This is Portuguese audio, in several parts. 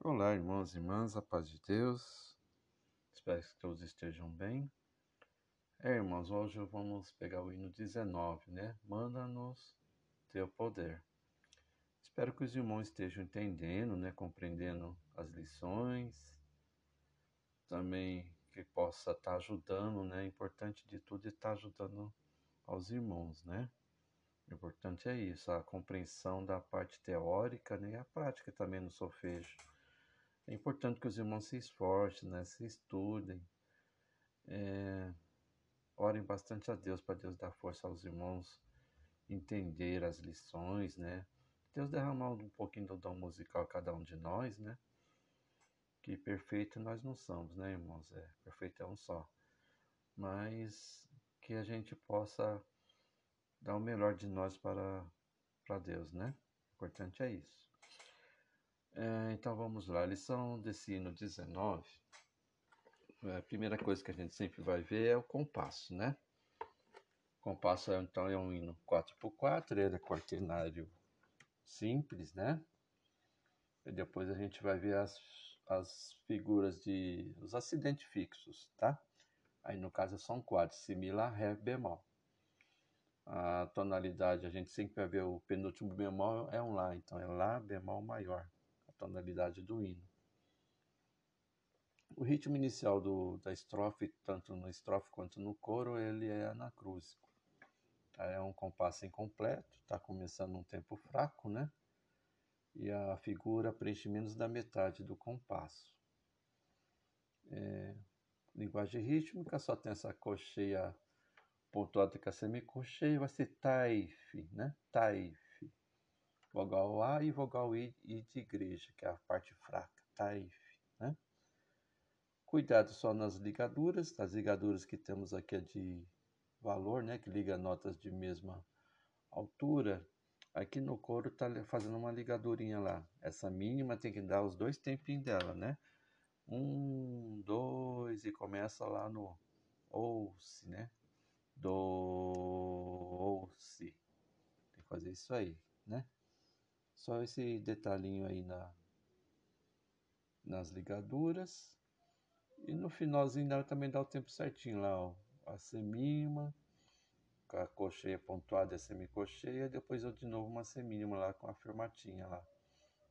Olá, irmãos e irmãs, a paz de Deus. Espero que todos estejam bem. É, irmãos, hoje vamos pegar o hino 19, né? Manda-nos teu poder. Espero que os irmãos estejam entendendo, né? Compreendendo as lições. Também que possa estar ajudando, né? Importante de tudo é estar ajudando aos irmãos, né? O importante é isso, a compreensão da parte teórica né, e a prática também no solfejo. É importante que os irmãos se esforcem, né, se estudem, é, orem bastante a Deus para Deus dar força aos irmãos entender as lições, né? Deus derramar um pouquinho do dom musical a cada um de nós, né? Que perfeito nós não somos, né, irmãos? É, perfeito é um só. Mas que a gente possa dar o melhor de nós para, para Deus, né? O importante é isso. É, então vamos lá, lição desse hino 19. É, a primeira coisa que a gente sempre vai ver é o compasso, né? O compasso então é um hino 4x4, ele é quaternário simples, né? E depois a gente vai ver as, as figuras de os acidentes fixos, tá? Aí no caso são quatro, si, mi, ré, bemol a tonalidade, a gente sempre vai ver o penúltimo bemol é um Lá, então é Lá bemol maior, tonalidade do hino. O ritmo inicial do, da estrofe, tanto no estrofe quanto no coro, ele é anacrúsico. É um compasso incompleto, está começando um tempo fraco, né? E a figura preenche menos da metade do compasso. É, linguagem rítmica só tem essa cocheia pontuado com a semicolcheia vai ser taif, né? Taif. Vogal A e vogal I, I de igreja, que é a parte fraca, taif, né? Cuidado só nas ligaduras, as ligaduras que temos aqui é de valor, né? Que liga notas de mesma altura. Aqui no coro tá fazendo uma ligadurinha lá. Essa mínima tem que dar os dois tempinhos dela, né? Um, dois, e começa lá no ou-se, né? do, si. Tem que fazer isso aí, né? Só esse detalhinho aí na, nas ligaduras. E no finalzinho dela também dá o tempo certinho lá, ó. A semínima, com a cocheia pontuada e a semicocheia. Depois eu de novo uma semínima lá com a fermatinha lá.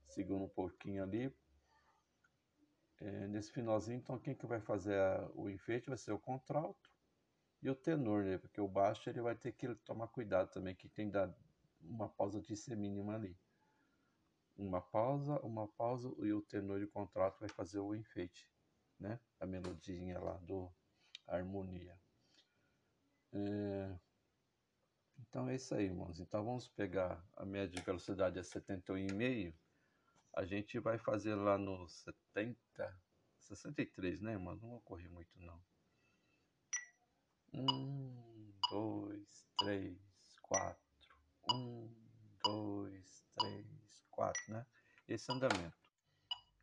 Segura um pouquinho ali. É, nesse finalzinho, então quem que vai fazer a, o enfeite vai ser o contralto e o tenor, né? Porque o baixo ele vai ter que tomar cuidado também, que tem que dar uma pausa de ser mínima ali. Uma pausa, uma pausa e o tenor e o contrato vai fazer o enfeite, né? A melodia lá do harmonia. É... Então é isso aí, irmãos. Então vamos pegar a média de velocidade é 71,5. A gente vai fazer lá no 70, 63, né, irmão? Não vou correr muito não. Um, dois, três, né? Esse andamento.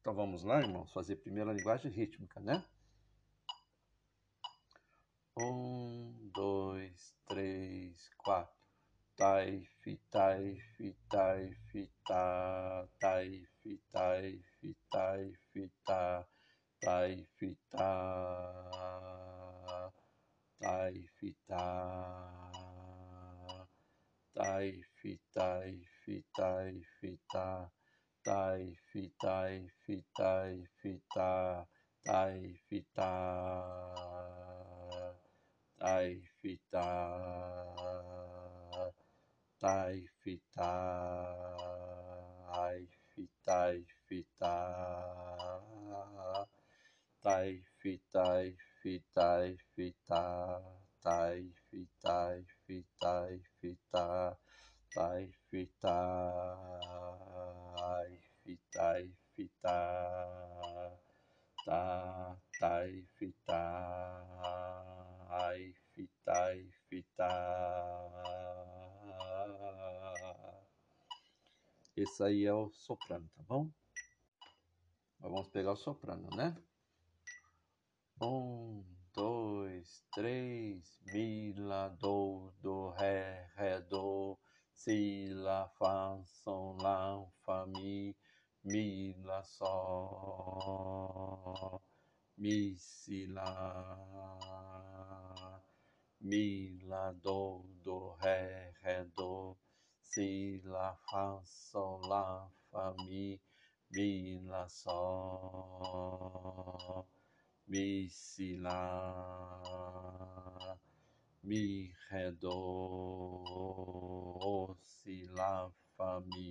Então vamos lá, irmãos, fazer primeiro a linguagem rítmica, né? Um, dois, três, quatro. Taif, taif, taif, ta, taif, taif, taif, ta, taif, ta tai fita tai fitai fitai fita tai fitai fitai fita tai fita tai fita tai fita ai fitai fita tai fitai fitai, fita, tai, fitai, fitai, fita, tai, fita, ai, fitai, fita, ta, tai, fita, ai, fitai, fita. Esse aí é o soprano, tá bom? Vamos pegar o soprano, né? Um, dois, três, mi, lá, do, do, ré, ré, do, si, lá, fá, sol, lá, fá, mi, mi, lá, sol, mi, si, lá, mi, lá, do, do, ré, ré, do, si, lá, fá, sol, lá, fá, mi, mi, lá, sol, mi, si, lá, mi, ré, do, si, lá, fá, mi,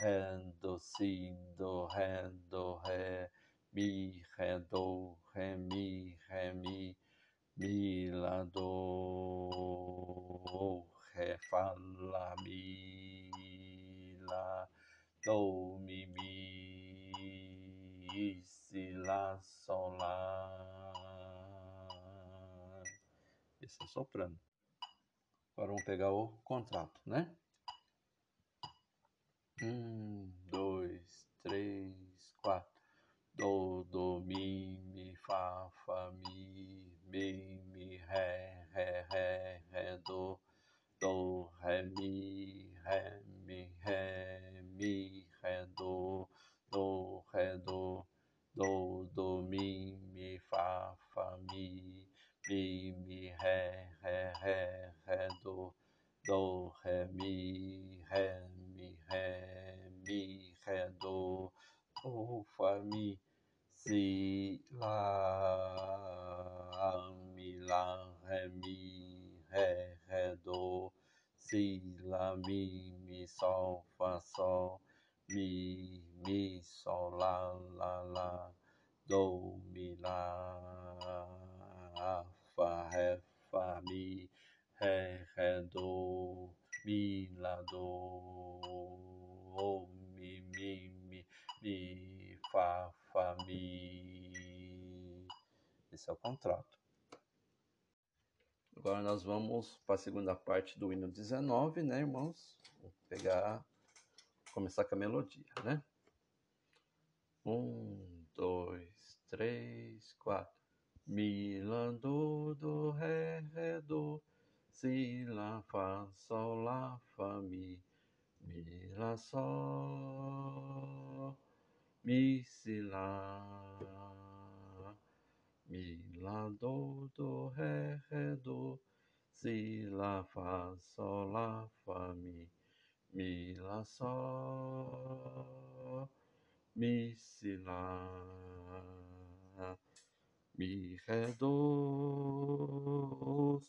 ré, do, si, do, ré, do, ré, mi, ré, do, ré, mi, ré, mi, mi, lá, do, ré, fá, lá, mi, lá, do, mi, mi, si, lá, sol, lá. Esse é soprano. Agora vamos pegar o contrato, né? Um, dois, três, quatro. Do, do, mi, mi, fá, fá, mi, mi, mi, ré, ré, ré, ré, do, do, ré, mi, ré, mi, ré, mi, ré, do, do, ré, do, do, do, mi, mi, fá, fá, mi, mi, mi, ré, ré, ré, ré, do, do, ré, mi, ré, mi, ré, mi, ré, do, do, fá, mi, si, lá, mi, lá, ré, mi, ré, ré, do, si, lá, mi, mi, sol, fá, sol, mi, mi, sol, lá, lá, lá, do, mi, lá, fá, ré, mi, ré, ré, do, mi, lá, do, mi, mi, mi, mi, fá, fá, mi. Esse é o contrato. Agora nós vamos para a segunda parte do hino 19, né, irmãos? Vou pegar, começar com a melodia, né? Um, dois, três, quatro. Mi, lá, do, do, ré, ré, do, si, lá, fá, sol, lá, fá, mi, sol, mi, si, lá, mi, lá, do, do, ré, ré, do, si, lá, fá, sol, lá, fá, mi, mi, lá, sol, mi, si, lá, mi, ré, do,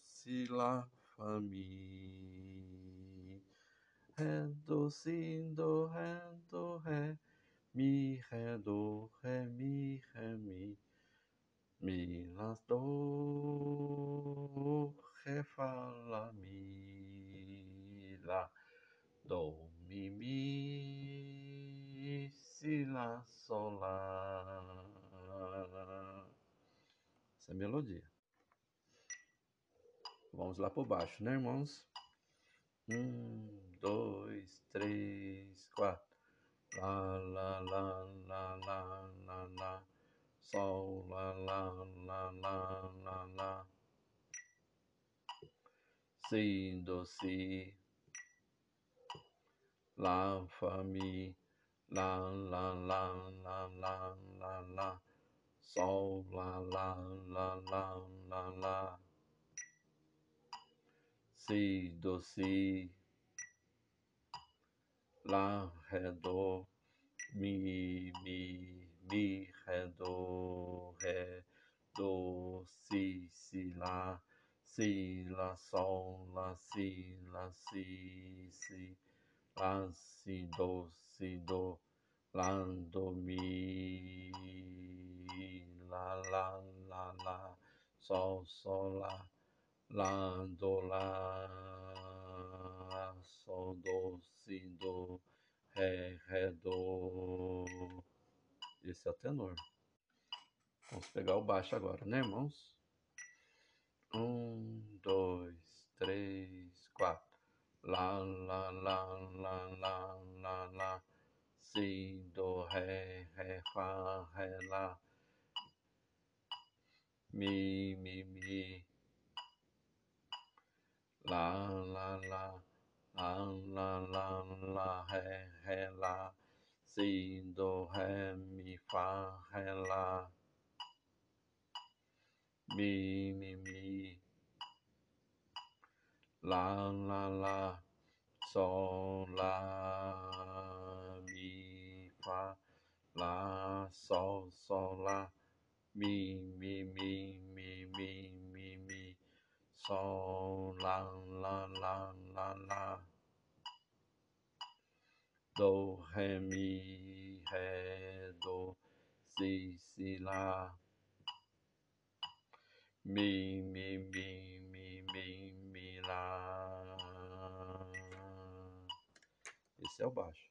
si, lá, fá, mi, ré, do, si, do, ré, do, ré, mi, ré, do, ré, mi, ré, mi, mi, lá, do, ré, fá, lá, mi, lá, do, mi, mi, si, lá, sol, lá. Essa é a melodia. Vamos lá por baixo, né, irmãos? Um, dois, três, quatro. Lá, lá, lá, lá, lá, lá, lá. Sol, lá, lá, lá, lá, lá, lá. Si, do, si. Lá, fá, mi. Lá, lá, lá, lá, lá, lá, lá. Sol, lá, lá, lá, lá, lá, lá. Si, do, si. Lá, ré. Mi, mi, mi, ré, do, ré, do, si, si, lá. Si, lá, sol, lá, si, lá, si, si. Lá, si, do, si, do. Lá, do, mi, lá, lá, lá, lá. Sol, sol, lá. Lá, do, lá. Sol, do, si, do. Ré, ré, do. Esse é o tenor. Vamos pegar o baixo agora, né, irmãos? Um, dois, três, quatro. Lá, lá, lá, lá, lá, lá, lá. Si, do, ré, ré, fá, ré, lá. Mi, mi, mi. Lá, lá, lá. lá, lá, lá, lá, ré, ré, lá, si, do, ré, mi, fá, ré, lá, mi, mi, mi, lá, lá, lá, sol, lá, mi, fá, lá, sol, sol, lá, mi, mi, mi, mi, mi, mi, mi, sol, lá, lá, lá, lá, lá, do, ré, mi, ré, do, si, si, lá, mi, mi, mi, mi, mi, mi, lá. Esse é o baixo.